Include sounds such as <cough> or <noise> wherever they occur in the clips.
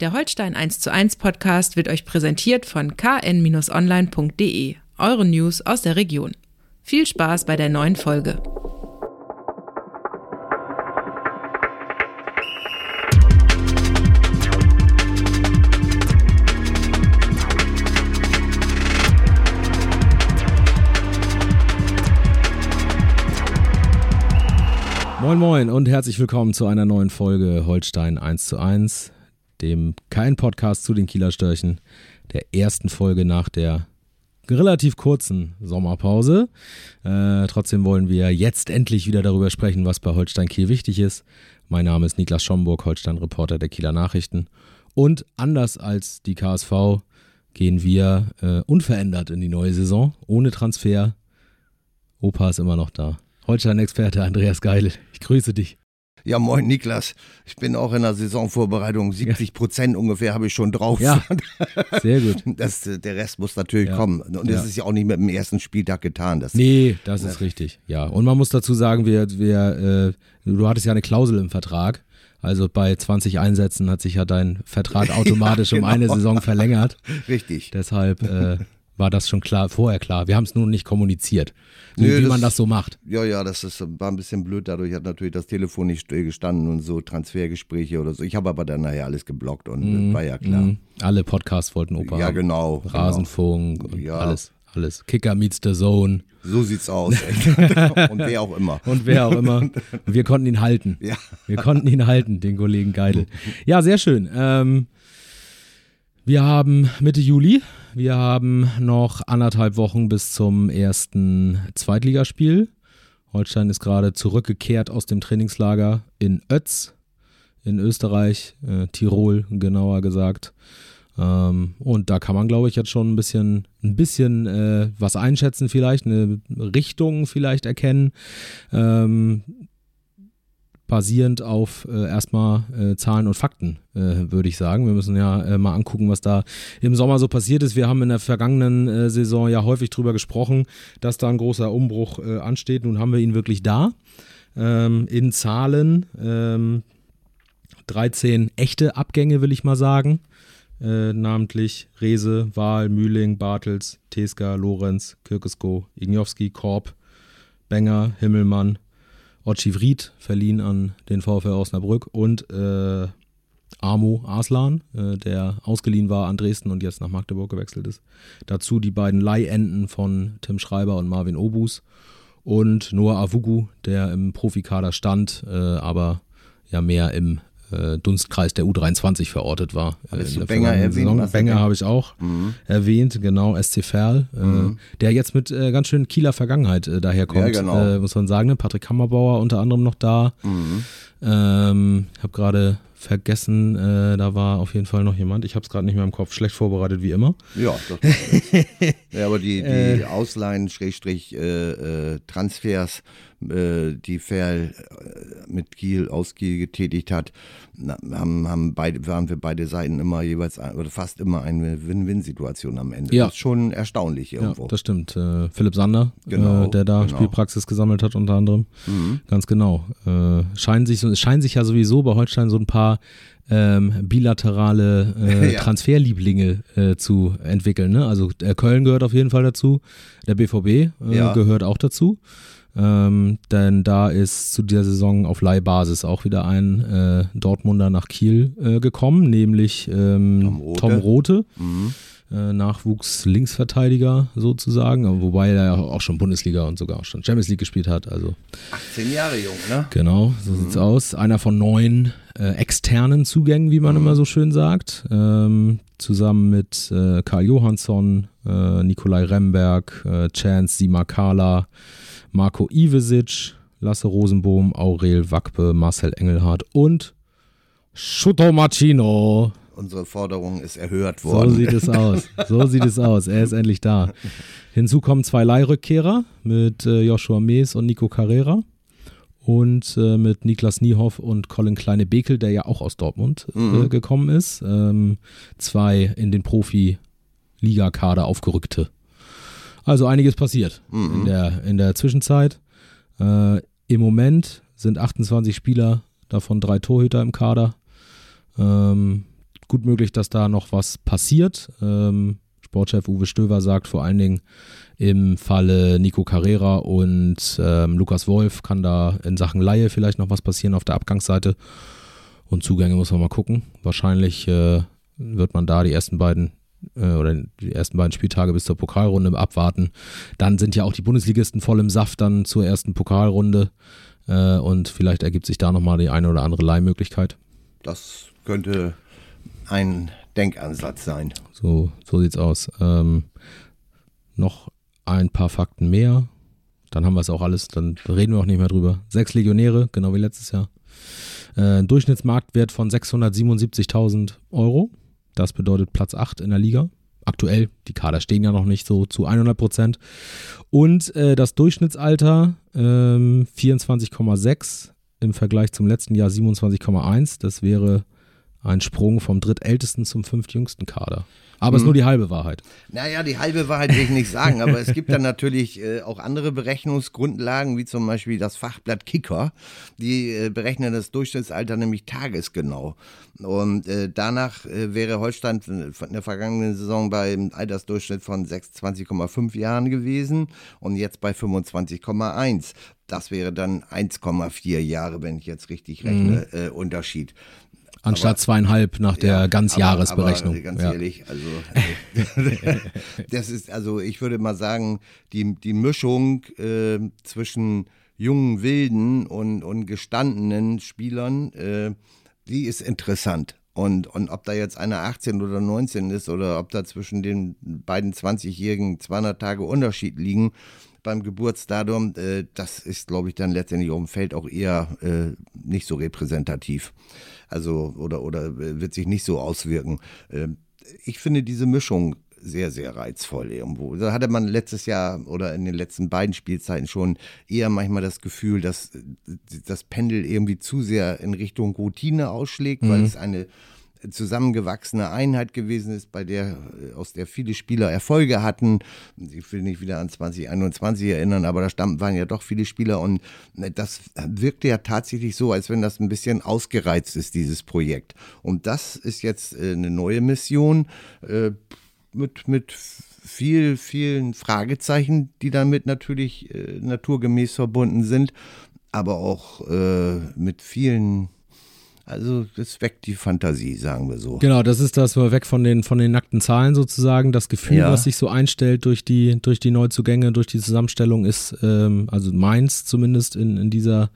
Der Holstein 1 zu 1 Podcast wird euch präsentiert von kn-online.de, eure News aus der Region. Viel Spaß bei der neuen Folge. Moin Moin und herzlich willkommen zu einer neuen Folge Holstein 1 zu 1, dem kein Podcast zu den Kieler Störchen, der ersten Folge nach der relativ kurzen Sommerpause. Äh, trotzdem wollen wir jetzt endlich wieder darüber sprechen, was bei Holstein Kiel wichtig ist. Mein Name ist Niklas Schomburg, Holstein-Reporter der Kieler Nachrichten. Und anders als die KSV gehen wir äh, unverändert in die neue Saison, ohne Transfer. Opa ist immer noch da. Holstein-Experte Andreas Geil. Ich grüße dich. Ja, moin Niklas. Ich bin auch in der Saisonvorbereitung. 70 Prozent ungefähr habe ich schon drauf. Ja, <laughs> sehr gut. Das, der Rest muss natürlich Ja. kommen. Und das Ja. ist ja auch nicht mit dem ersten Spieltag getan. Das, Nee, das ist richtig. Ja, und man muss dazu sagen, wir, wir, äh, du hattest ja eine Klausel im Vertrag. Also bei 20 Einsätzen hat sich ja dein Vertrag <laughs> automatisch Ja, um eine genau. Saison verlängert. <laughs> Richtig. Deshalb äh, war das schon klar, vorher klar. Wir haben es nur nicht kommuniziert, so Nö, wie das- man das so macht. Ja, ja, das ist, war ein bisschen blöd. Dadurch hat natürlich das Telefon nicht still gestanden und so Transfergespräche oder so. Ich habe aber dann nachher alles geblockt und war ja klar. Mhm. Alle Podcasts wollten Opa Ja, haben. genau. Rasenfunk und Ja. alles, alles. Kicker meets the Zone Genau. So sieht's aus. <laughs> <laughs> Und wer auch immer. und wer auch immer. Wir konnten ihn halten. <laughs> Ja. Wir konnten ihn halten, den Kollegen Geidel. Ja, sehr schön. Ähm, wir haben Mitte Juli. Wir haben noch anderthalb Wochen bis zum ersten Zweitligaspiel. Holstein ist gerade zurückgekehrt aus dem Trainingslager in Ötz in Österreich, äh, Tirol genauer gesagt. Ähm, und da kann man, glaube ich, jetzt schon ein bisschen, ein bisschen äh, was einschätzen, vielleicht, eine Richtung vielleicht erkennen. Ähm, basierend auf äh, erstmal äh, Zahlen und Fakten, äh, würde ich sagen. Wir müssen ja äh, mal angucken, was da im Sommer so passiert ist. Wir haben in der vergangenen äh, Saison ja häufig drüber gesprochen, dass da ein großer Umbruch äh, ansteht. Nun haben wir ihn wirklich da. Ähm, in Zahlen ähm, 13 echte Abgänge, will ich mal sagen. Namentlich Rese, Wahl, Mühling, Bartels, Teska, Lorenz, Kirkesko, Ignowski, Korb, Benger, Himmelmann, Otschivried, verliehen an den VfL Osnabrück und äh, Amo Arslan, äh, der ausgeliehen war an Dresden und jetzt nach Magdeburg gewechselt ist. Dazu die beiden Leihenden von Tim Schreiber und Marvin Obus und Noah Avugu, der im Profikader stand, äh, aber ja mehr im äh, Dunstkreis der U23 verortet war. äh, in der Benger erwähnt? Benger habe ich auch Mhm. erwähnt, genau, SC Verl, äh, der jetzt mit äh, ganz schön Kieler Vergangenheit äh, daherkommt, Ja, genau. äh, muss man sagen. Ne? Patrick Kammerbauer unter anderem noch da. Mhm. Ähm, habe gerade vergessen, äh, da war auf jeden Fall noch jemand. Ich habe es gerade nicht mehr im Kopf. Schlecht vorbereitet wie immer. Ja, <laughs> ja, aber die, die Ausleihen, Schrägstrich, äh, äh, Transfers, äh, die Ferl äh, mit Kiel, aus Kiel getätigt hat, haben, haben beide, waren für beide Seiten immer jeweils, oder fast immer eine Win-Win-Situation am Ende. Ja. Das ist schon erstaunlich irgendwo. Ja, das stimmt. Äh, Philipp Sander, Genau, äh, der da genau. Spielpraxis gesammelt hat unter anderem. Mhm. Ganz genau. Äh, scheinen sich, so- es scheinen sich ja sowieso bei Holstein so ein paar ähm, bilaterale äh, <laughs> Ja. Transferlieblinge äh, zu entwickeln. Ne? Also äh, Köln gehört auf jeden Fall dazu, der BVB äh, Ja. gehört auch dazu. Ähm, denn da ist zu dieser Saison auf Leihbasis auch wieder ein äh, Dortmunder nach Kiel äh, gekommen, nämlich ähm, Tom Rothe. Tom Rote Mhm. Äh, Nachwuchs-Linksverteidiger sozusagen, aber wobei er ja auch schon Bundesliga und sogar auch schon Champions League gespielt hat. Also 18 Jahre jung, ne? genau, so sieht's aus. Einer von neun äh, externen Zugängen, wie man immer so schön sagt. Ähm, zusammen mit äh, Karl Johansson, äh, Nikolai Remberg, äh, Chance Simakala, Marco Ivesic, Lasse Rosenbohm, Aurel Wackpe, Marcel Engelhardt und Schuto Machino. Unsere Forderung ist erhört So worden. sieht es aus. So sieht es aus. Er ist endlich da. Hinzu kommen zwei Leihrückkehrer mit äh, Joshua Mees und Nico Carrera. Und äh, mit Niklas Niehoff und Colin Kleine-Bekel, der ja auch aus Dortmund äh, Mhm. gekommen ist. Ähm, zwei in den Profi-Liga-Kader aufgerückte. Also einiges passiert Mhm. in, der, in der Zwischenzeit. Äh, Im Moment sind 28 Spieler, davon drei Torhüter im Kader. Ähm, gut möglich, dass da noch was passiert. Ähm, Sportchef Uwe Stöver sagt vor allen Dingen, im Falle Nico Carrera und ähm, Lukas Wolf kann da in Sachen Laie vielleicht noch was passieren auf der Abgangsseite. Und Zugänge muss man mal gucken. Wahrscheinlich äh, wird man da die ersten beiden äh, oder die ersten beiden Spieltage bis zur Pokalrunde abwarten. Dann sind ja auch die Bundesligisten voll im Saft dann zur ersten Pokalrunde. Äh, und vielleicht ergibt sich da nochmal die eine oder andere Leihmöglichkeit. Das könnte ein Denkansatz sein. So, so sieht's aus. Ähm, noch ein paar Fakten mehr. Dann haben wir es auch alles, dann reden wir auch nicht mehr drüber. Sechs Legionäre, genau wie letztes Jahr. Äh, Durchschnittsmarktwert von 677.000 Euro. Das bedeutet Platz 8 in der Liga. Aktuell, die Kader stehen ja noch nicht so zu 100 Prozent. Und äh, das Durchschnittsalter ähm, 24,6 im Vergleich zum letzten Jahr 27,1. Das wäre ein Sprung vom drittältesten zum fünftjüngsten Kader. Aber es ist nur die halbe Wahrheit. Naja, die halbe Wahrheit will ich nicht sagen, aber es gibt dann natürlich äh, auch andere Berechnungsgrundlagen, wie zum Beispiel das Fachblatt Kicker. Die äh, berechnen das Durchschnittsalter nämlich tagesgenau. Und äh, danach äh, wäre Holstein in der vergangenen Saison beim Altersdurchschnitt von 26,5 Jahren gewesen und jetzt bei 25,1. Das wäre dann 1,4 Jahre, wenn ich jetzt richtig rechne, mhm. Unterschied. Anstatt aber, zweieinhalb nach der ja, Ganzjahresberechnung. Aber, aber ganz ja. ehrlich, also <laughs> das ist, also ich würde mal sagen, die, die Mischung äh, zwischen jungen Wilden und, und gestandenen Spielern, äh, die ist interessant. Und, und ob da jetzt einer 18 oder 19 ist oder ob da zwischen den beiden 20-Jährigen 200 Tage Unterschied liegen beim Geburtsdatum, äh, das ist, glaube ich, dann letztendlich auf dem Feld auch eher äh, nicht so repräsentativ. Also, oder, oder wird sich nicht so auswirken. Ähm, ich finde diese Mischung sehr, sehr reizvoll irgendwo. Da hatte man letztes Jahr oder in den letzten beiden Spielzeiten schon eher manchmal das Gefühl, dass das Pendel irgendwie zu sehr in Richtung Routine ausschlägt, mhm. weil es eine zusammengewachsene Einheit gewesen ist, bei der, äh, aus der viele Spieler Erfolge hatten. Ich will nicht wieder an 2021 erinnern, aber da stammten, waren ja doch viele Spieler und äh, das wirkte ja tatsächlich so, als wenn das ein bisschen ausgereizt ist, dieses Projekt. Und das ist jetzt äh, eine neue Mission mit, mit viel, vielen Fragezeichen, die damit natürlich naturgemäß verbunden sind, aber auch mit vielen also das weckt die Fantasie, sagen wir so. Genau, das ist das, weg von den, von den nackten Zahlen sozusagen. Das Gefühl, ja. was sich so einstellt durch die, durch die Neuzugänge, durch die Zusammenstellung, ist, ähm, also meins zumindest in, in dieser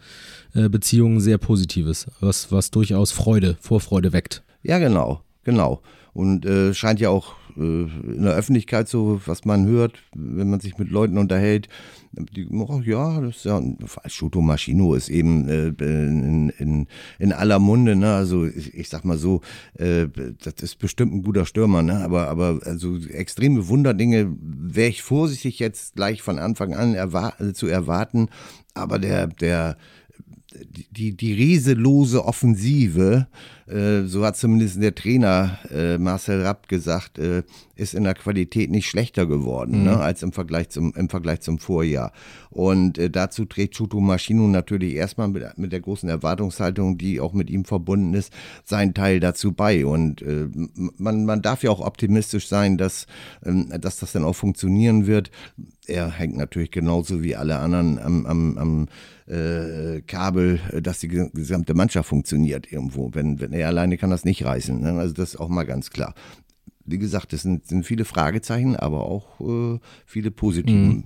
äh, Beziehung sehr positives, was, was durchaus Freude, Vorfreude weckt. Ja, genau, genau. Und äh, scheint ja auch äh, in der Öffentlichkeit so, was man hört, wenn man sich mit Leuten unterhält, die, oh, ja, das ist ja, Shuto Maschino ist eben äh, in, in, in aller Munde, ne? Also ich, ich sag mal so, äh, das ist bestimmt ein guter Stürmer, ne? Aber, aber also extreme Wunderdinge wäre ich vorsichtig jetzt gleich von Anfang an erwar zu erwarten. Aber der, der die, die rieselose Offensive, äh, so hat zumindest der Trainer äh, Marcel Rapp gesagt, äh, ist in der Qualität nicht schlechter geworden mhm. ne, als im Vergleich zum, im Vergleich zum Vorjahr. Und äh, dazu trägt Chuto Maschino natürlich erstmal mit, mit der großen Erwartungshaltung, die auch mit ihm verbunden ist, seinen Teil dazu bei. Und äh, man, man darf ja auch optimistisch sein, dass, ähm, dass das dann auch funktionieren wird. Er hängt natürlich genauso wie alle anderen am, am, am äh, Kabel, dass die gesamte Mannschaft funktioniert irgendwo. Wenn, wenn er alleine kann das nicht reißen. Ne? Also das ist auch mal ganz klar wie gesagt, es sind, sind viele Fragezeichen, aber auch äh, viele positive, mhm.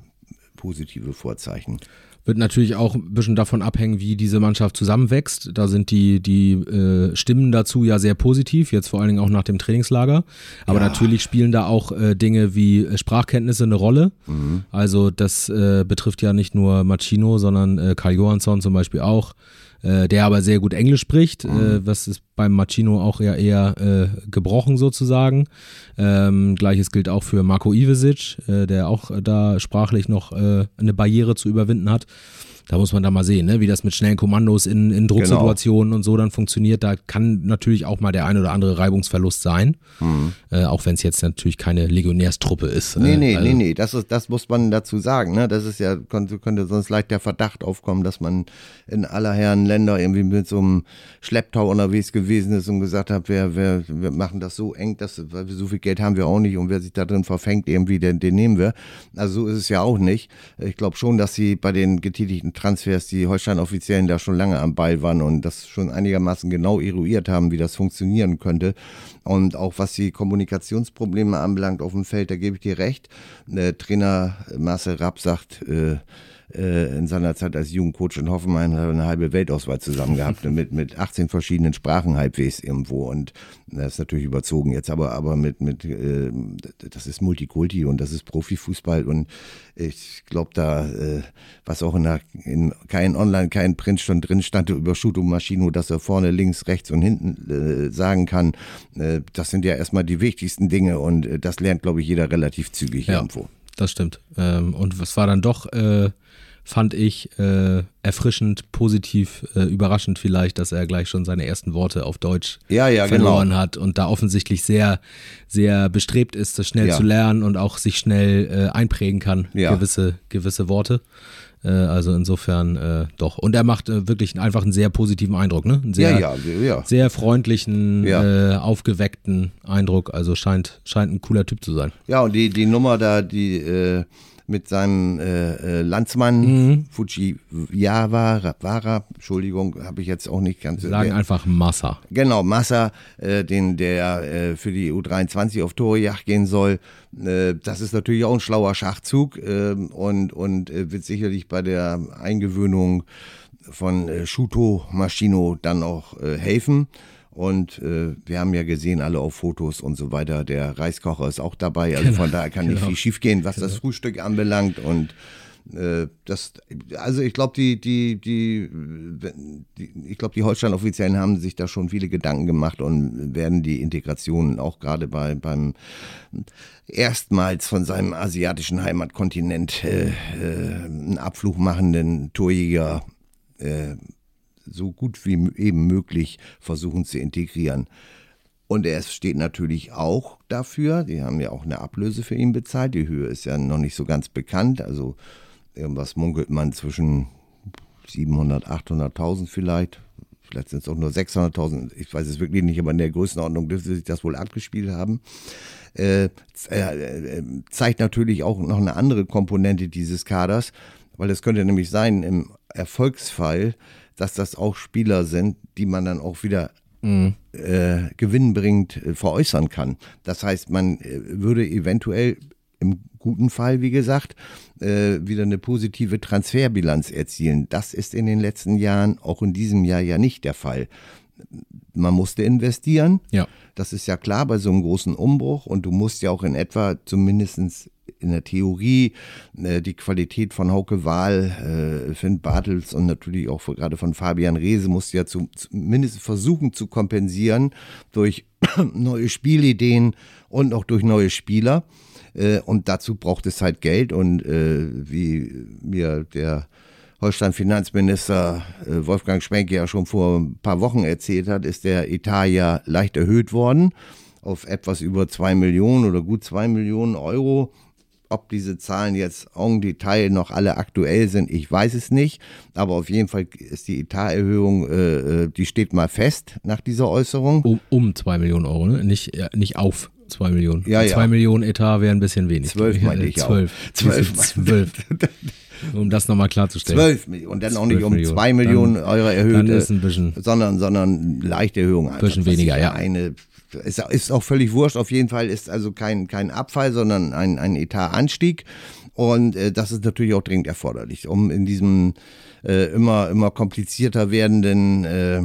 positive Vorzeichen. Wird natürlich auch ein bisschen davon abhängen, wie diese Mannschaft zusammenwächst. Da sind die, die äh, Stimmen dazu ja sehr positiv, jetzt vor allen Dingen auch nach dem Trainingslager. Aber ja. natürlich spielen da auch äh, Dinge wie äh, Sprachkenntnisse eine Rolle. Mhm. Also das äh, betrifft ja nicht nur Machino, sondern äh, Kai Johansson zum Beispiel auch äh, der aber sehr gut Englisch spricht, mhm. äh, was ist beim Machino auch ja eher äh, gebrochen sozusagen. Ähm, Gleiches gilt auch für Marco Ivesic, der auch da sprachlich noch eine Barriere zu überwinden hat. Da muss man da mal sehen, ne, wie das mit schnellen Kommandos in, in Drucksituationen genau. und so dann funktioniert. Da kann natürlich auch mal der ein oder andere Reibungsverlust sein, mhm. äh, auch wenn es jetzt natürlich keine Legionärstruppe ist. Nee, nee, also, nee, nee, das, ist, das muss man dazu sagen. Ne? Das ist ja, könnte, könnte sonst leicht der Verdacht aufkommen, dass man in aller Herren Länder irgendwie mit so einem Schlepptau unterwegs gewesen ist und gesagt hat, wir, wir, wir machen das so eng, dass, weil wir so viel Geld haben wir auch nicht und wer sich da drin verfängt, irgendwie, den, den nehmen wir. Also so ist es ja auch nicht. Ich glaube schon, dass sie bei den getätigten Transfers die Holstein-Offiziellen da schon lange am Ball waren und das schon einigermaßen genau eruiert haben, wie das funktionieren könnte. Und auch was die Kommunikationsprobleme anbelangt auf dem Feld, da gebe ich dir recht. Der Trainer Marcel Rapp sagt, äh, äh, in seiner Zeit als Jugendcoach in Hoffenheim eine halbe Weltauswahl zusammen gehabt, <laughs> mit, mit 18 verschiedenen Sprachen halbwegs irgendwo. Und das ist natürlich überzogen jetzt, aber, aber mit, mit äh, das ist Multikulti und das ist Profifußball und ich glaube da, äh, was auch in, der, in kein Online, kein Print schon drin stand über Shuto Maschino, dass er vorne, links, rechts und hinten äh, sagen kann, äh, das sind ja erstmal die wichtigsten Dinge und äh, das lernt, glaube ich, jeder relativ zügig ja, irgendwo. Das stimmt. Ähm, und was war dann doch äh, fand ich äh, erfrischend, positiv, äh, überraschend vielleicht, dass er gleich schon seine ersten Worte auf Deutsch ja, ja, verloren genau. hat und da offensichtlich sehr, sehr bestrebt ist, das schnell ja. zu lernen und auch sich schnell äh, einprägen kann, gewisse, gewisse Worte. Äh, also insofern äh, doch. Und er macht äh, wirklich einfach einen sehr positiven Eindruck, ne? Einen sehr, ja, ja, sehr freundlichen, aufgeweckten Eindruck. Also scheint, scheint ein cooler Typ zu sein. Ja, und die, die Nummer da, die mit seinem äh, äh, Landsmann mhm. Fujiwara, Wara, Entschuldigung, habe ich jetzt auch nicht ganz. Sie sagen der, einfach Massa. Genau, Massa, äh, den der äh, für die U23 auf Torejagd gehen soll. Äh, das ist natürlich auch ein schlauer Schachzug äh, und und äh, wird sicherlich bei der Eingewöhnung von äh, Shuto Maschino dann auch äh, helfen. Und äh, wir haben ja gesehen, alle auf Fotos und so weiter, der Reiskocher ist auch dabei. Also genau, von daher kann genau. nicht viel schiefgehen, was genau. das Frühstück anbelangt. Und äh, das, also ich glaube, die, die, die, die, ich glaube, die Holstein-Offiziellen haben sich da schon viele Gedanken gemacht und werden die Integration auch gerade bei, beim erstmals von seinem asiatischen Heimatkontinent äh, äh, einen Abflug machenden Torjäger äh, so gut wie eben möglich versuchen zu integrieren. Und er steht natürlich auch dafür, die haben ja auch eine Ablöse für ihn bezahlt, die Höhe ist ja noch nicht so ganz bekannt, also irgendwas munkelt man zwischen 700, 800.000 vielleicht, vielleicht sind es auch nur 600.000, ich weiß es wirklich nicht, aber in der Größenordnung dürfte sich das wohl abgespielt haben. Äh, äh, zeigt natürlich auch noch eine andere Komponente dieses Kaders, weil es könnte nämlich sein, im Erfolgsfall dass das auch Spieler sind, die man dann auch wieder mhm. äh, gewinnbringend äh, veräußern kann. Das heißt, man äh, würde eventuell im guten Fall, wie gesagt, äh, wieder eine positive Transferbilanz erzielen. Das ist in den letzten Jahren, auch in diesem Jahr ja nicht der Fall. Man musste investieren. Ja. Das ist ja klar bei so einem großen Umbruch und du musst ja auch in etwa zumindest in der Theorie äh, die Qualität von Hauke Wahl, äh, Finn Bartels und natürlich auch gerade von Fabian Reese musst du ja zu, zumindest versuchen zu kompensieren durch <coughs> neue Spielideen und auch durch neue Spieler. Äh, und dazu braucht es halt Geld und wie mir der Holstein-Finanzminister Wolfgang Schmenke ja schon vor ein paar Wochen erzählt hat, ist der Etat ja leicht erhöht worden auf etwas über zwei Millionen oder gut zwei Millionen Euro. Ob diese Zahlen jetzt en Detail noch alle aktuell sind, ich weiß es nicht. Aber auf jeden Fall ist die Etaterhöhung, äh, äh die steht mal fest nach dieser Äußerung. Um, um zwei Millionen Euro, ne? nicht, ja, nicht auf zwei Millionen. Ja, zwei ja. Millionen Etat wäre ein bisschen wenig. Zwölf meine ich zwölf. auch. Zwölf. Zwölf. <laughs> um das nochmal klarzustellen. Zwölf Millionen. Und dann auch nicht um Millionen. zwei Millionen dann, Euro erhöht, dann ist ein bisschen, sondern, sondern leichte Erhöhung. Ein bisschen weniger, ja. Eine ist, ist auch völlig wurscht. Auf jeden Fall ist also kein, kein Abfall, sondern ein, ein Etatanstieg. Und äh, das ist natürlich auch dringend erforderlich, um in diesem äh, immer, immer komplizierter werdenden äh,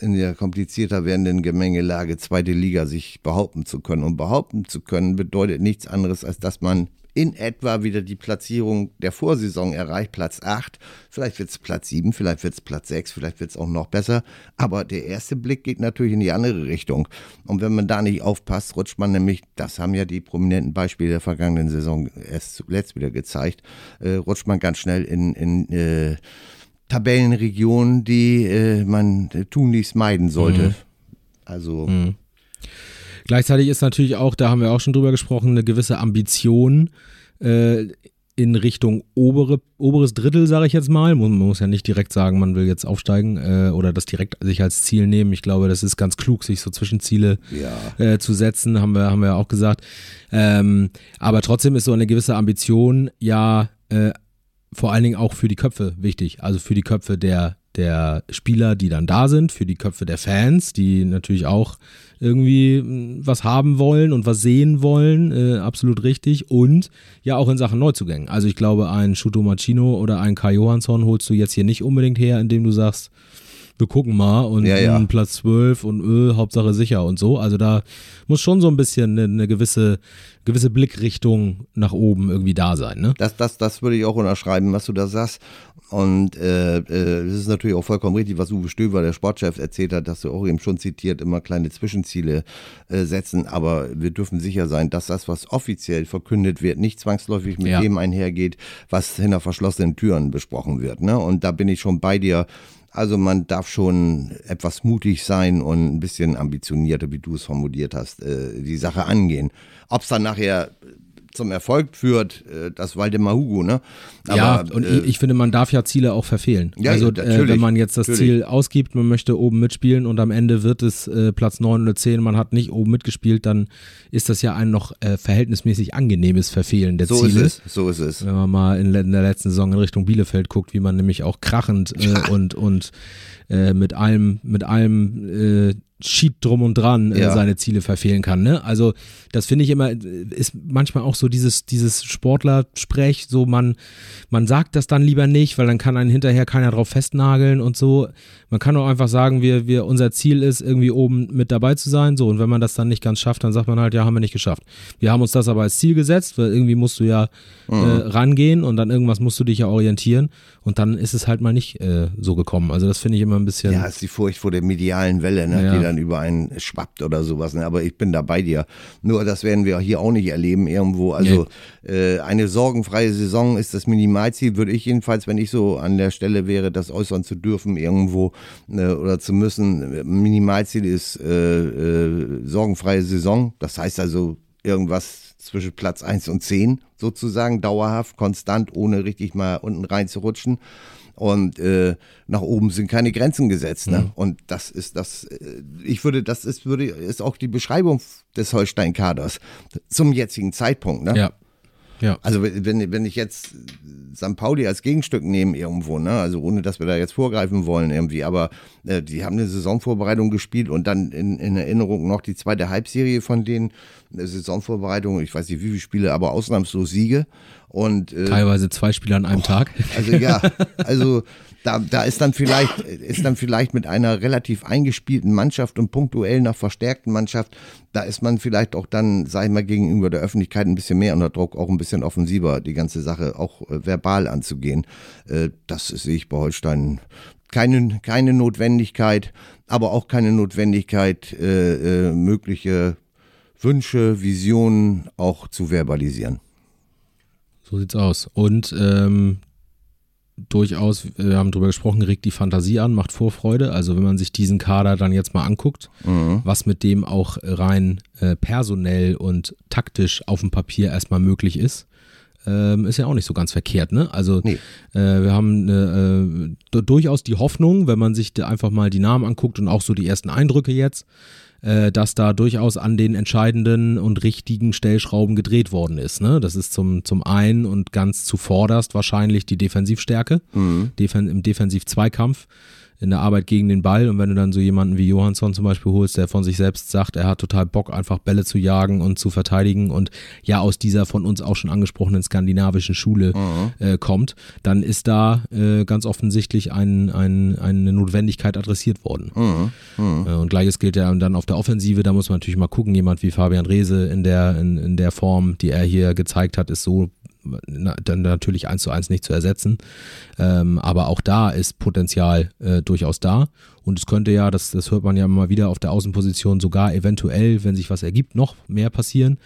in der komplizierter werdenden Gemengelage zweite Liga sich behaupten zu können. Und behaupten zu können bedeutet nichts anderes, als dass man in etwa wieder die Platzierung der Vorsaison erreicht, Platz 8. Vielleicht wird es Platz 7, vielleicht wird es Platz 6, vielleicht wird es auch noch besser. Aber der erste Blick geht natürlich in die andere Richtung. Und wenn man da nicht aufpasst, rutscht man nämlich, das haben ja die prominenten Beispiele der vergangenen Saison erst zuletzt wieder gezeigt, äh, rutscht man ganz schnell in, in äh, Tabellenregionen, die äh, man tunlichst meiden sollte. Mhm. Also. Mhm. Gleichzeitig ist natürlich auch, da haben wir auch schon drüber gesprochen, eine gewisse Ambition äh, in Richtung obere, oberes Drittel, sage ich jetzt mal. Man muss ja nicht direkt sagen, man will jetzt aufsteigen äh, oder das direkt sich als Ziel nehmen. Ich glaube, das ist ganz klug, sich so Zwischenziele ja. äh, zu setzen, haben wir, haben wir auch gesagt. Ähm, aber trotzdem ist so eine gewisse Ambition ja äh, vor allen Dingen auch für die Köpfe wichtig. Also für die Köpfe der, der Spieler, die dann da sind, für die Köpfe der Fans, die natürlich auch irgendwie hm, was haben wollen und was sehen wollen, äh, absolut richtig. Und ja auch in Sachen Neuzugängen. Also ich glaube, ein Shuto Machino oder ein Kai Johansson holst du jetzt hier nicht unbedingt her, indem du sagst, wir gucken mal und ja, ja. Platz 12 und Öl, Hauptsache sicher und so. Also da muss schon so ein bisschen eine, eine, gewisse, gewisse Blickrichtung nach oben irgendwie da sein. Ne? Das, das, das würde ich auch unterschreiben, was du da sagst. Und äh, äh, ist natürlich auch vollkommen richtig, was Uwe Stöber, der Sportchef, erzählt hat, dass du auch eben schon zitiert, immer kleine Zwischenziele äh, setzen. Aber wir dürfen sicher sein, dass das, was offiziell verkündet wird, nicht zwangsläufig mit ja. dem einhergeht, was hinter verschlossenen Türen besprochen wird. Ne? Und da bin ich schon bei dir. Also man darf schon etwas mutig sein und ein bisschen ambitionierter, wie du es formuliert hast, äh, die Sache angehen. Ob es dann nachher zum Erfolg führt, äh, das Waldemar Hugo, ne? Aber, ja, und äh, ich finde, man darf ja Ziele auch verfehlen. Ja, also äh, wenn man jetzt das natürlich. Ziel ausgibt, man möchte oben mitspielen und am Ende wird es äh, Platz 9 oder 10, man hat nicht oben mitgespielt, dann ist das ja ein noch äh, verhältnismäßig angenehmes Verfehlen der so Ziele. Ist es, so ist es. Wenn man mal in, in der letzten Saison in Richtung Bielefeld guckt, wie man nämlich auch krachend äh, und, und mit allem, mit allem Cheat drum und dran äh, ja. seine Ziele verfehlen kann. Ne? Also das finde ich immer, ist manchmal auch so dieses, dieses Sportlersprech, so man, man sagt das dann lieber nicht, weil dann kann einen hinterher keiner drauf festnageln und so. Man kann auch einfach sagen, wir, wir, unser Ziel ist, irgendwie oben mit dabei zu sein. So, und wenn man das dann nicht ganz schafft, dann sagt man halt, ja, haben wir nicht geschafft. Wir haben uns das aber als Ziel gesetzt, weil irgendwie musst du ja äh, mhm. äh, rangehen und dann irgendwas musst du dich ja orientieren. Und dann ist es halt mal nicht äh, so gekommen. Also das finde ich immer ein bisschen. Ja, ist die Furcht vor der medialen Welle, ne? Ja. die dann über einen schwappt oder sowas. Ne? Aber ich bin da bei dir. Nur das werden wir hier auch nicht erleben irgendwo. Also nee. äh, eine sorgenfreie Saison ist das Minimalziel, würde ich jedenfalls, wenn ich so an der Stelle wäre, das äußern zu dürfen irgendwo äh, oder zu müssen. Minimalziel ist äh, äh, sorgenfreie Saison. Das heißt also irgendwas zwischen Platz 1 und 10 sozusagen, dauerhaft, konstant, ohne richtig mal unten rein zu rutschen. Und äh, nach oben sind keine Grenzen gesetzt. Ne? Mhm. Und das ist das, äh, ich würde, das ist, würde, ist auch die Beschreibung des Holstein-Kaders zum jetzigen Zeitpunkt. Ne? Ja. Ja. Also wenn, wenn ich jetzt St. Pauli als Gegenstück nehme irgendwo, ne, also ohne dass wir da jetzt vorgreifen wollen irgendwie, aber äh, die haben eine Saisonvorbereitung gespielt und dann in, in Erinnerung noch die zweite Halbserie von denen, eine Saisonvorbereitung, ich weiß nicht wie viele Spiele, aber ausnahmslos Siege und äh, teilweise zwei Spiele an einem oh, Tag. Also ja, also <laughs> da, da ist dann vielleicht, ist dann vielleicht mit einer relativ eingespielten Mannschaft und punktuell nach verstärkten Mannschaft, da ist man vielleicht auch dann, sag ich mal, gegenüber der Öffentlichkeit ein bisschen mehr unter Druck, auch ein bisschen offensiver, die ganze Sache auch äh, verbal anzugehen. Äh, das sehe ich bei Holstein keine, keine Notwendigkeit, aber auch keine Notwendigkeit, äh, äh, mögliche Wünsche, Visionen auch zu verbalisieren. So sieht's aus. Und ähm, durchaus, wir haben drüber gesprochen, regt die Fantasie an, macht Vorfreude. Also wenn man sich diesen Kader dann jetzt mal anguckt, mhm. was mit dem auch rein äh, personell und taktisch auf dem Papier erstmal möglich ist, ähm, ist ja auch nicht so ganz verkehrt. Ne? Also nee. äh, wir haben äh, durchaus die Hoffnung, wenn man sich einfach mal die Namen anguckt und auch so die ersten Eindrücke jetzt, äh, dass da durchaus an den entscheidenden und richtigen Stellschrauben gedreht worden ist. Ne? Das ist zum, zum einen und ganz zuvorderst wahrscheinlich die Defensivstärke mhm. Defen im Defensiv-Zweikampf in der Arbeit gegen den Ball. Und wenn du dann so jemanden wie Johansson zum Beispiel holst, der von sich selbst sagt, er hat total Bock, einfach Bälle zu jagen und zu verteidigen und ja aus dieser von uns auch schon angesprochenen skandinavischen Schule mhm. äh, kommt, dann ist da äh, ganz offensichtlich ein, ein, eine Notwendigkeit adressiert worden. Mhm. Mhm. Äh, und gleiches gilt ja dann auf der Offensive, da muss man natürlich mal gucken, jemand wie Fabian Reese in der, in, in der Form, die er hier gezeigt hat, ist so dann natürlich eins zu eins nicht zu ersetzen. Ähm, aber auch da ist Potenzial äh, durchaus da. Und es könnte ja, das, das hört man ja immer wieder auf der Außenposition, sogar eventuell, wenn sich was ergibt, noch mehr passieren.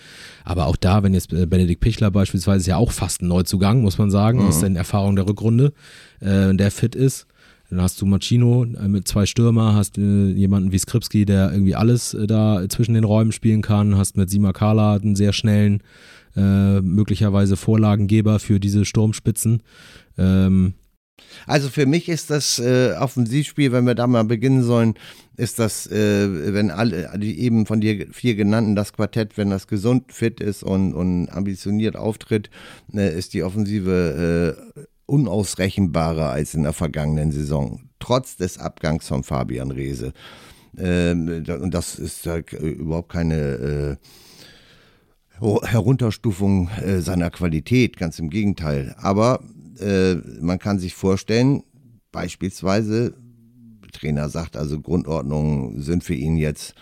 Aber auch da, wenn jetzt äh, Benedikt Pichler beispielsweise ist ja auch fast ein Neuzugang, muss man sagen, mhm. aus den Erfahrungen der Rückrunde, äh, der fit ist. Dann hast du Machino äh, mit zwei Stürmer, hast äh, jemanden wie Skripski, der irgendwie alles äh, da zwischen den Räumen spielen kann, hast mit Simakala einen sehr schnellen äh, möglicherweise Vorlagengeber für diese Sturmspitzen. Ähm, also für mich ist das äh, Offensivspiel, wenn wir da mal beginnen sollen, ist das, äh, wenn alle, die eben von dir vier genannten, das Quartett, wenn das gesund, fit ist und, und ambitioniert auftritt, äh, ist die Offensive äh, unausrechenbarer als in der vergangenen Saison, trotz des Abgangs von Fabian Reese. Ähm, und das ist äh, überhaupt keine äh, Herunterstufung äh, seiner Qualität, ganz im Gegenteil. Aber äh, man kann sich vorstellen, beispielsweise, Trainer sagt also, Grundordnungen sind für ihn jetzt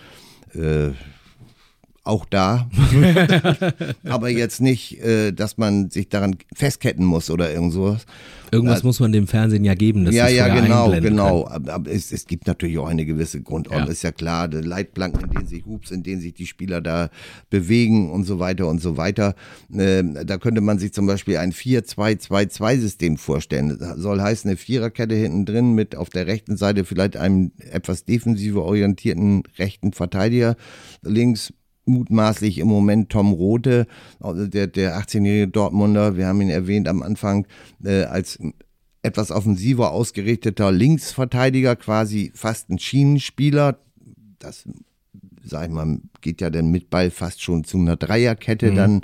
äh, auch da, <laughs> aber jetzt nicht, äh, dass man sich daran festketten muss oder irgend sowas. Irgendwas also, muss man dem Fernsehen ja geben. Ja, ja, genau, genau. Aber, aber es, es, gibt natürlich auch eine gewisse Grundordnung, ja. ist ja klar. Die Leitplanken, in denen sich Hubs, in denen sich die Spieler da bewegen und so weiter und so weiter. Äh, da könnte man sich zum Beispiel ein 4-2-2-2-System vorstellen. Das soll heißen, eine Viererkette hinten drin mit auf der rechten Seite vielleicht einem etwas defensiver orientierten rechten Verteidiger links mutmaßlich im Moment Tom Rote, also der, der 18-jährige Dortmunder, wir haben ihn erwähnt am Anfang, äh, als etwas offensiver ausgerichteter Linksverteidiger, quasi fast ein Schienenspieler. Das, sag ich mal, geht ja dann mit Ball fast schon zu einer Dreierkette mhm. dann.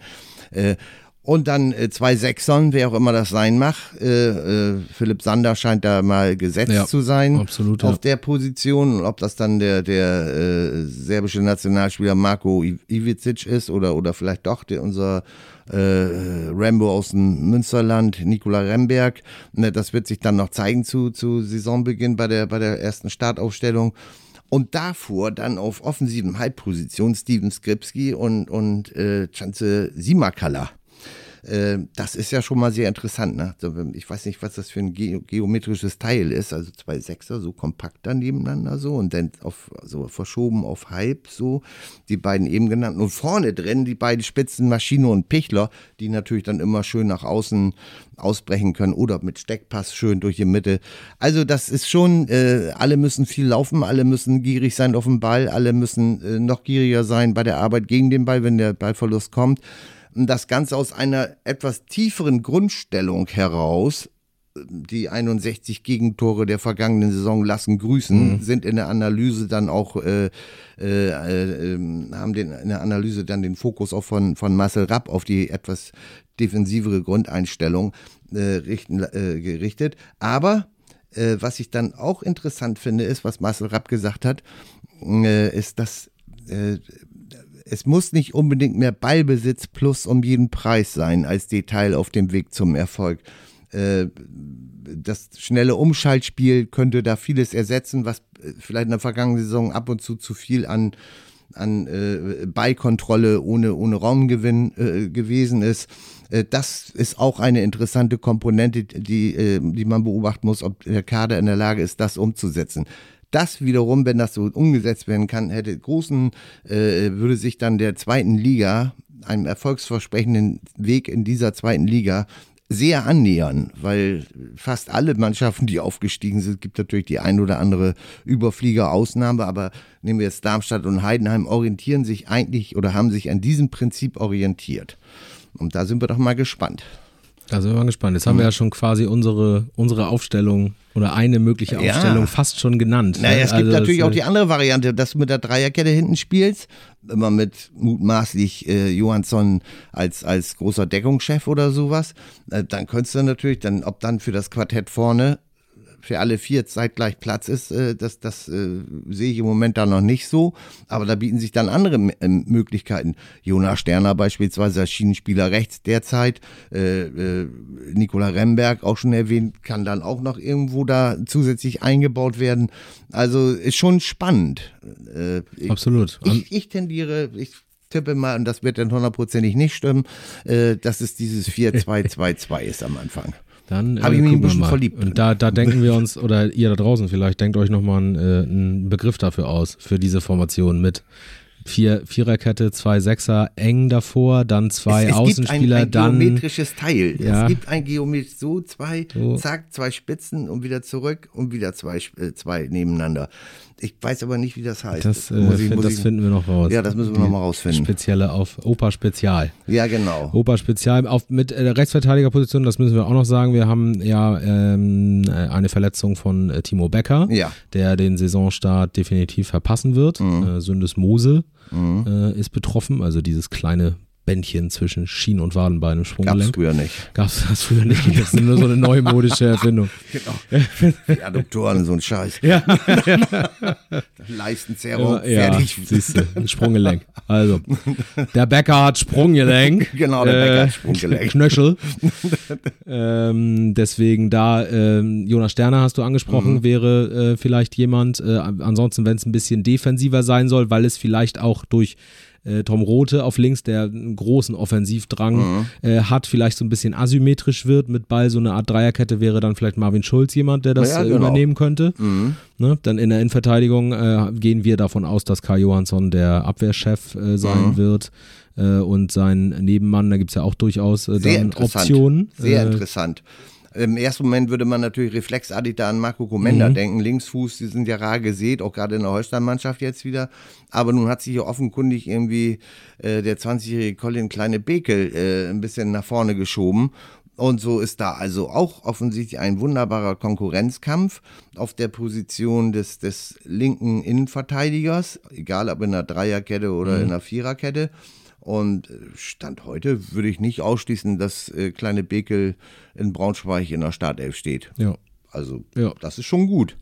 Äh, und dann äh, zwei Sechsern, wer auch immer das sein mag. Äh, äh, Philipp Sander scheint da mal gesetzt ja, zu sein absolut, auf ja. der Position. Und ob das dann der, der äh, serbische Nationalspieler Marco Ivicic ist oder, oder vielleicht doch der, unser äh, Rambo aus dem Münsterland, Nikola Remberg. Ne, das wird sich dann noch zeigen zu, zu Saisonbeginn bei der, bei der ersten Startaufstellung. Und davor dann auf offensiven Halbposition Steven Skripski und, und äh, Chance Simakala. Äh, das ist ja schon mal sehr interessant. Ne? Ich weiß nicht, was das für ein ge geometrisches Teil ist. Also zwei Sechser so kompakt dann nebeneinander so und dann auf, so verschoben auf halb so. Die beiden eben genannten. Und vorne drin die beiden Spitzen Maschine und Pichler, die natürlich dann immer schön nach außen ausbrechen können oder mit Steckpass schön durch die Mitte. Also das ist schon, äh, alle müssen viel laufen, alle müssen gierig sein auf dem Ball, alle müssen äh, noch gieriger sein bei der Arbeit gegen den Ball, wenn der Ballverlust kommt das Ganze aus einer etwas tieferen Grundstellung heraus. Die 61 Gegentore der vergangenen Saison lassen grüßen, mhm. sind in der Analyse dann auch, äh, äh, äh, haben den, in der Analyse dann den Fokus auch von, von Marcel Rapp auf die etwas defensivere Grundeinstellung äh, richten, äh, gerichtet. Aber äh, was ich dann auch interessant finde, ist, was Marcel Rapp gesagt hat, ist, dass es muss nicht unbedingt mehr Ballbesitz plus um jeden Preis sein als Detail auf dem Weg zum Erfolg. Äh, das schnelle Umschaltspiel könnte da vieles ersetzen, was äh, vielleicht in der vergangenen Saison ab und zu zu viel an, an äh, Ballkontrolle ohne, ohne Raumgewinn gewesen ist. Das ist auch eine interessante Komponente, die, die man beobachten muss, ob der Kader in der Lage ist, das umzusetzen. Das wiederum, wenn das so umgesetzt werden kann, hätte großen, äh, würde sich dann der zweiten Liga, einem erfolgsversprechenden Weg in dieser zweiten Liga, sehr annähern, weil fast alle Mannschaften, die aufgestiegen sind, gibt natürlich die ein oder andere Überflieger-Ausnahme, aber nehmen wir jetzt Darmstadt und Heidenheim, orientieren sich eigentlich oder haben sich an diesem Prinzip orientiert. Und da sind wir doch mal gespannt. Da sind wir mal gespannt. Jetzt haben wir ja schon quasi unsere, unsere Aufstellung oder eine mögliche Aufstellung ja. fast schon genannt. Naja, ne? es gibt also natürlich auch die andere Variante, dass du mit der Dreierkette hinten spielst, immer mit mutmaßlich äh, Johansson als, als großer Deckungschef oder sowas. Äh, dann könntest du natürlich, dann, ob dann für das Quartett vorne für alle vier zeitgleich Platz ist, äh, das, das äh, sehe ich im Moment da noch nicht so. Aber da bieten sich dann andere äh, Möglichkeiten. Jonas Sterner beispielsweise als Schienenspieler rechts derzeit, äh, äh, Nikola Remberg auch schon erwähnt, kann dann auch noch irgendwo da zusätzlich eingebaut werden. Also ist schon spannend. Äh, ich, Absolut. Ich, ich tendiere, ich tippe mal, und das wird dann hundertprozentig nicht stimmen, äh, dass es dieses <laughs> 4-2-2-2 ist am Anfang. Dann habe ich mich ein bisschen verliebt. Und da, da denken wir uns, oder ihr da draußen vielleicht, denkt euch nochmal einen, äh, einen Begriff dafür aus, für diese Formation mit vier, Viererkette, zwei Sechser eng davor, dann zwei es, es Außenspieler, gibt ein, ein geometrisches Teil. Ja. Es gibt ein geometrisches, so zwei, so. zack, zwei Spitzen und wieder zurück und wieder zwei, äh, zwei nebeneinander. Ich weiß aber nicht, wie das heißt. Das, äh, ich, das ich, finden wir noch raus. Ja, das müssen wir noch mal rausfinden. Spezielle auf Opa Spezial. Ja, genau. Opa Spezial auf, mit äh, Rechtsverteidigerposition, das müssen wir auch noch sagen. Wir haben ja ähm, äh, eine Verletzung von äh, Timo Becker, ja. der den Saisonstart definitiv verpassen wird. Mhm. Äh, Sündes Mose mhm. äh, ist betroffen, also dieses kleine Bändchen zwischen Schien- und Wadenbein im Sprunggelenk. Gab's früher nicht. Gab's <laughs> das früher nicht. Das ist nur so eine neumodische Erfindung. <laughs> Genau. Die Adduktoren, so ein Scheiß. Ja. <laughs> Leistenzerrung, ja, fertig. Ja, siehst du, ein Sprunggelenk. Also, der Bäcker hat Sprunggelenk. Genau, der Bäcker äh, hat Sprunggelenk. Knöchel. ähm, deswegen da, äh, Jonas Sterner hast du angesprochen, mhm. wäre äh, vielleicht jemand. Äh, ansonsten, wenn es ein bisschen defensiver sein soll, weil es vielleicht auch durch äh, Tom Rote auf links, der einen großen Offensivdrang mhm. äh, hat, vielleicht so ein bisschen asymmetrisch wird mit Ball, so eine Art Dreierkette wäre dann vielleicht Marvin Schulz jemand, der das ja, äh, genau. übernehmen könnte. Mhm. Ne? Dann in der Innenverteidigung äh, gehen wir davon aus, dass Kai Johansson der Abwehrchef äh, sein mhm. wird und sein Nebenmann, da gibt es ja auch durchaus dann Optionen. Sehr interessant. Im ersten Moment würde man natürlich reflexartig da an Marco Comenda mhm. denken. Linksfuß, die sind ja rar gesät, auch gerade in der Holstein-Mannschaft jetzt wieder. Aber nun hat sich ja offenkundig irgendwie äh, der 20-jährige Colin Kleine Bekel äh, ein bisschen nach vorne geschoben. Und so ist da also auch offensichtlich ein wunderbarer Konkurrenzkampf auf der Position des, des linken Innenverteidigers, egal ob in einer Dreierkette oder mhm. in einer Viererkette. Und äh, Stand heute würde ich nicht ausschließen, dass äh, kleine Bekel in Braunschweig in der Startelf steht. Ja. Also, ja. das ist schon gut.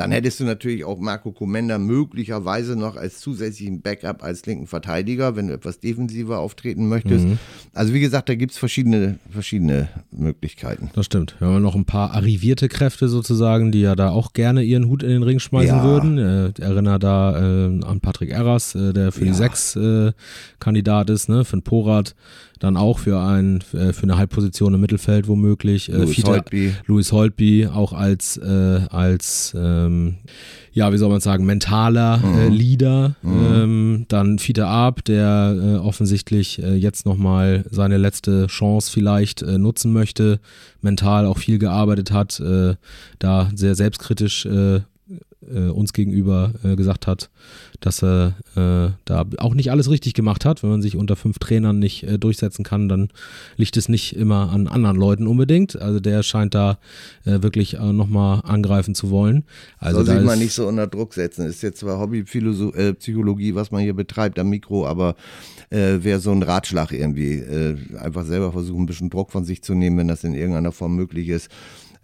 Dann hättest du natürlich auch Marco Comenda möglicherweise noch als zusätzlichen Backup als linken Verteidiger, wenn du etwas defensiver auftreten möchtest. Mhm. Also wie gesagt, da gibt es verschiedene, verschiedene Möglichkeiten. Das stimmt. Wir haben noch ein paar arrivierte Kräfte sozusagen, die ja da auch gerne ihren Hut in den Ring schmeißen ja. würden. Äh, erinnere da äh, an Patrick Erras, äh, der für ja. die Sechs Kandidat ist, ne? für den Porat dann auch für ein äh, für eine Halbposition im Mittelfeld womöglich. Äh, Louis Holtby. Louis Holtby auch als äh, als ähm, ja wie soll man sagen mentaler mhm. äh, Leader. Mhm. Ähm, dann Fiete Arp, der äh, offensichtlich äh, jetzt noch mal seine letzte Chance vielleicht äh, nutzen möchte, mental auch viel gearbeitet hat, äh, da sehr selbstkritisch äh, äh, uns gegenüber äh, gesagt hat, dass er äh, da auch nicht alles richtig gemacht hat. Wenn man sich unter fünf Trainern nicht äh, durchsetzen kann, dann liegt es nicht immer an anderen Leuten unbedingt. Also der scheint da äh, wirklich äh, nochmal angreifen zu wollen. Also Soll sich mal nicht so unter Druck setzen. Ist jetzt zwar Hobbypsychologie, was man hier betreibt am Mikro, aber äh, wäre so ein Ratschlag irgendwie. Äh, einfach selber versuchen, ein bisschen Druck von sich zu nehmen, wenn das in irgendeiner Form möglich ist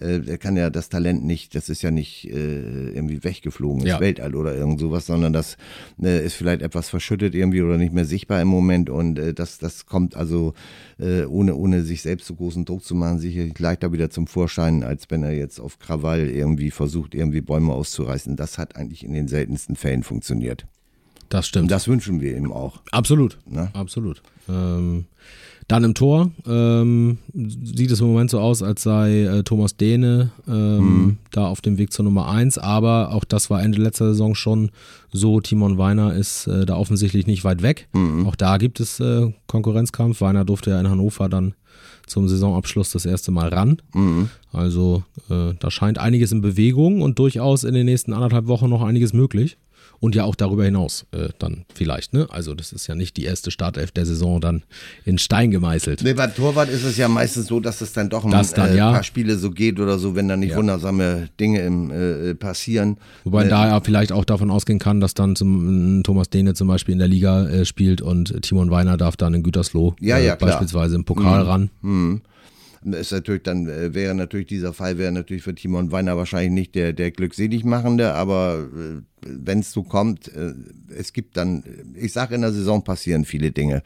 äh, er kann ja das Talent nicht, das ist ja nicht äh, irgendwie weggeflogen ins ja. Weltall oder irgend sowas, sondern das äh, ist vielleicht etwas verschüttet irgendwie oder nicht mehr sichtbar im Moment und äh, das, das kommt also äh, ohne, ohne sich selbst so großen Druck zu machen, sicherlich leichter wieder zum Vorschein, als wenn er jetzt auf Krawall irgendwie versucht, irgendwie Bäume auszureißen. Das hat eigentlich in den seltensten Fällen funktioniert. Das stimmt. Und das wünschen wir ihm auch. Absolut. Na? Absolut. Ähm, dann im Tor ähm, sieht es im Moment so aus, als sei äh, Thomas Dehne ähm, mhm. da auf dem Weg zur Nummer 1, aber auch das war Ende letzter Saison schon so. Timon Weiner ist äh, da offensichtlich nicht weit weg. Mhm. Auch da gibt es äh, Konkurrenzkampf. Weiner durfte ja in Hannover dann zum Saisonabschluss das erste Mal ran. Mhm. Also äh, da scheint einiges in Bewegung und durchaus in den nächsten anderthalb Wochen noch einiges möglich und ja auch darüber hinaus äh, dann vielleicht. Ne? Also das ist ja nicht die erste Startelf der Saison dann in Stein gemeißelt. Nee, bei Torwart ist es ja meistens so, dass es dann doch ein dann, äh, ja. paar Spiele so geht oder so, wenn dann nicht ja. wundersame Dinge im, äh, passieren. Wobei äh, da ja vielleicht auch davon ausgehen kann, dass dann zum, Thomas Dehne zum Beispiel in der Liga äh, spielt und Timon Weiner darf dann in Gütersloh ja, ja, äh, beispielsweise im Pokal mhm. ran. Mhm. Ist natürlich dann, äh, wäre natürlich dieser Fall, wäre natürlich für Timon Weiner wahrscheinlich nicht der, der glückselig machende, aber äh, wenn es so kommt, äh, es gibt dann, ich sage, in der Saison passieren viele Dinge.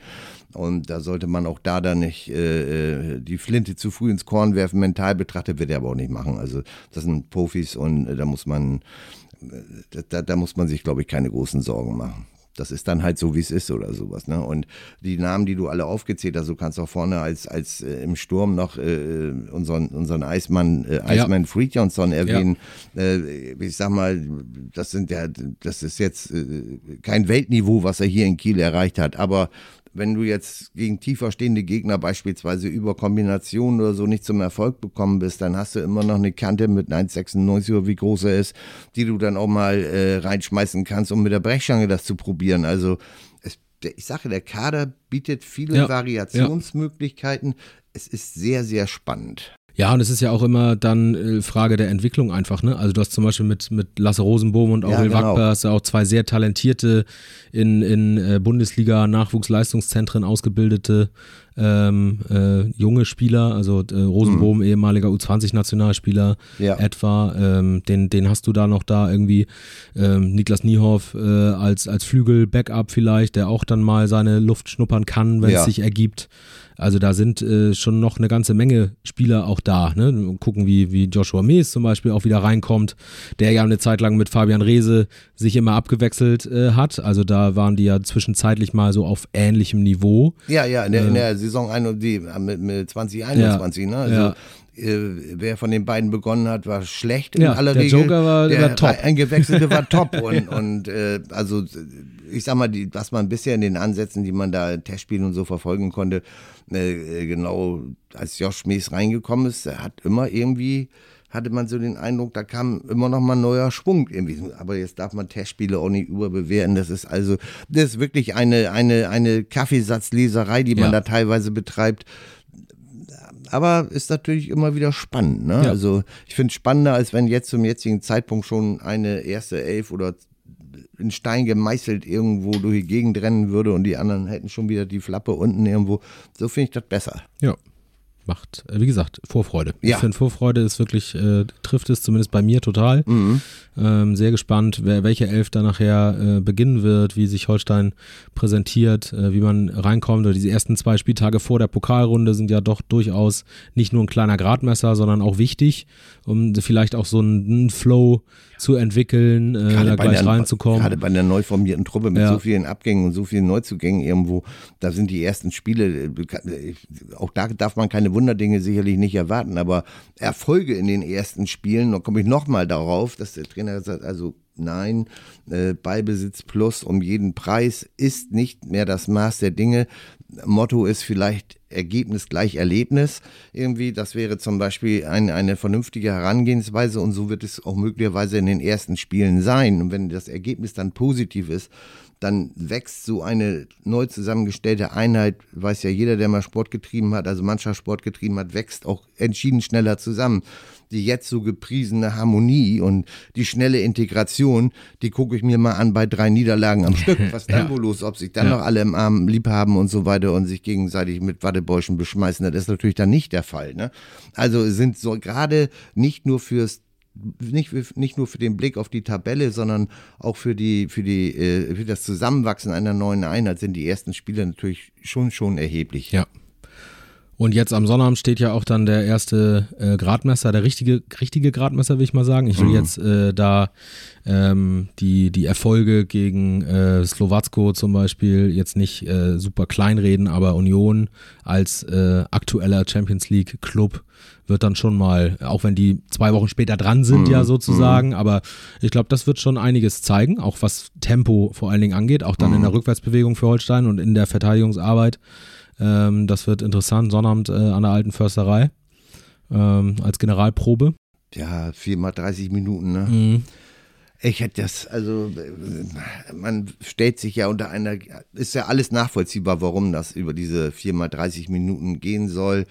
Und da sollte man auch da dann nicht die Flinte zu früh ins Korn werfen. Mental betrachtet wird er aber auch nicht machen. Also das sind Profis und da muss man, da, da muss man sich, glaube ich, keine großen Sorgen machen das ist dann halt so, wie es ist oder sowas. Ne? Und die Namen, die du alle aufgezählt hast, du kannst auch vorne als, als äh, im Sturm noch äh, unseren, unseren Eismann, äh, Eismann ja. Friedjonsson erwähnen. Ja. Äh, ich sag mal, das sind ja, das ist jetzt äh, kein Weltniveau, was er hier in Kiel erreicht hat, aber wenn du jetzt gegen tiefer stehende Gegner beispielsweise über Kombinationen oder so nicht zum Erfolg bekommen bist, dann hast du immer noch eine Kante mit 1,96 oder wie groß er ist, die du dann auch mal äh, reinschmeißen kannst, um mit der Brechstange das zu probieren. Also es, ich sage, der Kader bietet viele ja, Variationsmöglichkeiten. Ja. Es ist sehr, sehr spannend. Ja, und es ist ja auch immer dann äh, Frage der Entwicklung einfach, ne? Also du hast zum Beispiel mit, mit Lasse Rosenbohm und Aurel ja, genau. Wackber hast du auch zwei sehr talentierte in, in äh, Bundesliga Nachwuchsleistungszentren ausgebildete ähm, äh, junge Spieler, also äh, Rosenbohm, mhm. ehemaliger U20-Nationalspieler ja. etwa, ähm, den, den hast du da noch da irgendwie, ähm, Niklas Niehoff äh, als, als Flügel-Backup vielleicht, der auch dann mal seine Luft schnuppern kann, wenn ja. es sich ergibt. Also da sind äh, schon noch eine ganze Menge Spieler auch da. Ne? Gucken, wie, wie Joshua Mees zum Beispiel auch wieder reinkommt, der ja eine Zeit lang mit Fabian Reese sich immer abgewechselt äh, hat. Also da waren die ja zwischenzeitlich mal so auf ähnlichem Niveau. Ja, ja, in der, in der Saison ein, die, mit, mit 2021. Ja, ne? Also, ja wer von den beiden begonnen hat, war schlecht in ja, aller der Regel. Joker war, der, war top. Eingewechselte war top. <laughs> Und, und äh, also ich sag mal, die, was man bisher in den Ansätzen, die man da Testspielen und so verfolgen konnte, äh, genau als Josh Mees reingekommen ist, hat immer irgendwie hatte man so den Eindruck, da kam immer noch mal ein neuer Schwung irgendwie. Aber jetzt darf man Testspiele auch nicht überbewerten. Das ist also, das ist wirklich eine, eine, eine Kaffeesatzleserei, die man ja. da teilweise betreibt. Aber ist natürlich immer wieder spannend. Ne? Ja. Also ich finde es spannender, als wenn jetzt zum jetzigen Zeitpunkt schon eine erste Elf oder in Stein gemeißelt irgendwo durch die Gegend rennen würde und die anderen hätten schon wieder die Flappe unten irgendwo. So finde ich das besser. Ja, macht, äh, wie gesagt, Vorfreude. Ja. Ich finde, Vorfreude ist wirklich, äh, trifft es zumindest bei mir total. Mhm. Ähm, sehr gespannt, wer, welche Elf da nachher äh, beginnen wird, wie sich Holstein präsentiert, äh, wie man reinkommt. Oder diese ersten zwei Spieltage vor der Pokalrunde sind ja doch durchaus nicht nur ein kleiner Gradmesser, sondern auch wichtig, um vielleicht auch so einen Flow zu entwickeln, äh, da gleich der, reinzukommen. Gerade bei einer neu formierten Truppe mit ja. so vielen Abgängen und so vielen Neuzugängen irgendwo, da sind die ersten Spiele, äh, auch da darf man keine Wunderdinge sicherlich nicht erwarten, aber Erfolge in den ersten Spielen, da komme ich nochmal darauf, dass der Trainer sagt, also nein, äh, Ballbesitz plus um jeden Preis ist nicht mehr das Maß der Dinge. Motto ist vielleicht Ergebnis gleich Erlebnis. Irgendwie, das wäre zum Beispiel ein, eine vernünftige Herangehensweise und so wird es auch möglicherweise in den ersten Spielen sein. Und wenn das Ergebnis dann positiv ist, dann wächst so eine neu zusammengestellte Einheit, weiß ja jeder, der mal Sport getrieben hat, also Mannschaftssport getrieben hat, wächst auch entschieden schneller zusammen. Die jetzt so gepriesene Harmonie und die schnelle Integration, die gucke ich mir mal an bei drei Niederlagen am Stück. <laughs> Was dann ja. wohl los, ob sich dann ja. noch alle im Arm lieb haben und so weiter und sich gegenseitig mit Wattebäuschen beschmeißen, das ist natürlich dann nicht der Fall. Ne? Also sind so gerade nicht nur fürs nicht, nicht nur für den Blick auf die Tabelle, sondern auch für, die, für, die, äh, für das Zusammenwachsen einer neuen Einheit sind die ersten Spiele natürlich schon, schon erheblich. Ja. Und jetzt am Sonnabend steht ja auch dann der erste äh, Gradmesser, der richtige, richtige Gradmesser, will ich mal sagen. Ich will mhm. jetzt äh, da ähm, die, die Erfolge gegen äh, Slowacko zum Beispiel jetzt nicht äh, super kleinreden, aber Union als äh, aktueller Champions League Club wird dann schon mal, auch wenn die zwei Wochen später dran sind, mhm. ja sozusagen, mhm. aber ich glaube, das wird schon einiges zeigen, auch was Tempo vor allen Dingen angeht, auch dann mhm. in der Rückwärtsbewegung für Holstein und in der Verteidigungsarbeit. Ähm, das wird interessant, Sonnabend äh, an der alten Försterei ähm, als Generalprobe. Ja, viermal 30 Minuten, ne? Mhm. Ich hätte das, also man stellt sich ja unter einer, ist ja alles nachvollziehbar, warum das über diese viermal 30 Minuten gehen soll.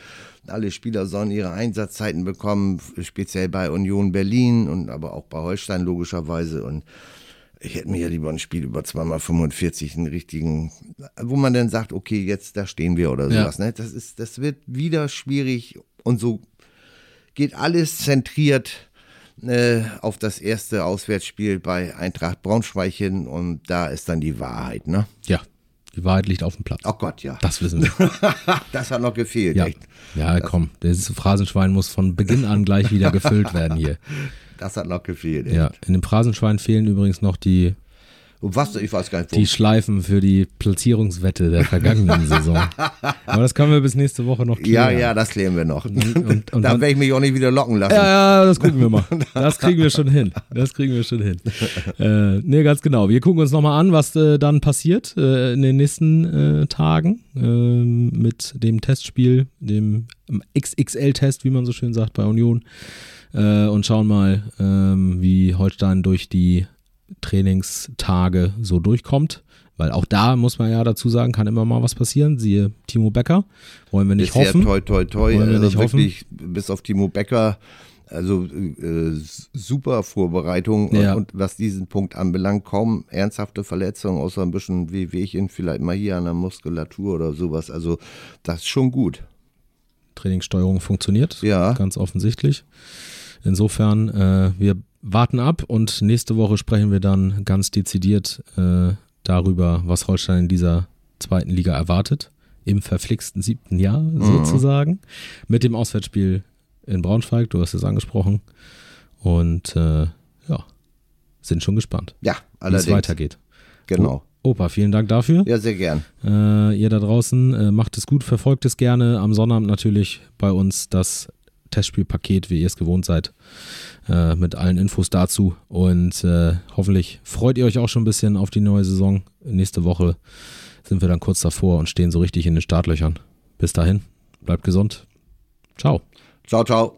Alle Spieler sollen ihre Einsatzzeiten bekommen, speziell bei Union Berlin und aber auch bei Holstein logischerweise. Und ich hätte mir ja lieber ein Spiel über zweimal 45 einen richtigen, wo man dann sagt, okay, jetzt da stehen wir oder sowas. Ja. Ne? Das ist, das wird wieder schwierig Und so geht alles zentriert äh, auf das erste Auswärtsspiel bei Eintracht Braunschweig hin und da ist dann die Wahrheit, ne? Ja, die Wahrheit liegt auf dem Platz. Oh Gott, ja. Das wissen wir. <laughs> das hat noch gefehlt, ja. echt. Ja, komm, das Phrasenschwein muss von Beginn an gleich wieder gefüllt werden hier. <laughs> Das hat noch gefehlt. Echt. Ja, in dem Phrasenschwein fehlen übrigens noch die und was, ich weiß gar nicht, wo. Die Schleifen für die Platzierungswette der vergangenen Saison. <laughs> Aber das können wir bis nächste Woche noch klären. Ja, ja, das klären wir noch. Und, und, und <laughs> da werde ich mich auch nicht wieder locken lassen. Ja, ja, das gucken wir mal. <laughs> Das kriegen wir schon hin. Das kriegen wir schon hin. Äh, nee, ganz genau. Wir gucken uns nochmal an, was äh, dann passiert äh, in den nächsten äh, Tagen äh, mit dem Testspiel, dem XXL-Test, wie man so schön sagt, bei Union. Äh, und schauen mal, ähm, wie Holstein durch die Trainingstage so durchkommt. Weil auch da muss man ja dazu sagen, kann immer mal was passieren. Siehe Timo Becker. Wollen wir nicht Bisher hoffen. Toi, toi, toi. Wollen wir also wirklich, hoffen. bis auf Timo Becker, also äh, super Vorbereitung. Ja. Und, was diesen Punkt anbelangt, kaum ernsthafte Verletzungen, außer ein bisschen wie Wehwehchen vielleicht mal hier an der Muskulatur oder sowas. Also das ist schon gut. Trainingssteuerung funktioniert. Ja. Ganz offensichtlich. Insofern, äh, wir warten ab und nächste Woche sprechen wir dann ganz dezidiert äh, darüber, was Holstein in dieser zweiten Liga erwartet. Im verflixten siebten Jahr mhm. sozusagen. Mit dem Auswärtsspiel in Braunschweig, du hast es angesprochen. Und äh, ja, sind schon gespannt, ja, wie es weitergeht. Genau. Opa, vielen Dank dafür. Ja, sehr gern. Äh, ihr da draußen äh, macht es gut, verfolgt es gerne. Am Sonnabend natürlich bei uns das Testspielpaket, wie ihr es gewohnt seid, äh, mit allen Infos dazu. Und äh, hoffentlich freut ihr euch auch schon ein bisschen auf die neue Saison. Nächste Woche sind wir dann kurz davor und stehen so richtig in den Startlöchern. Bis dahin, bleibt gesund. Ciao. Ciao, ciao.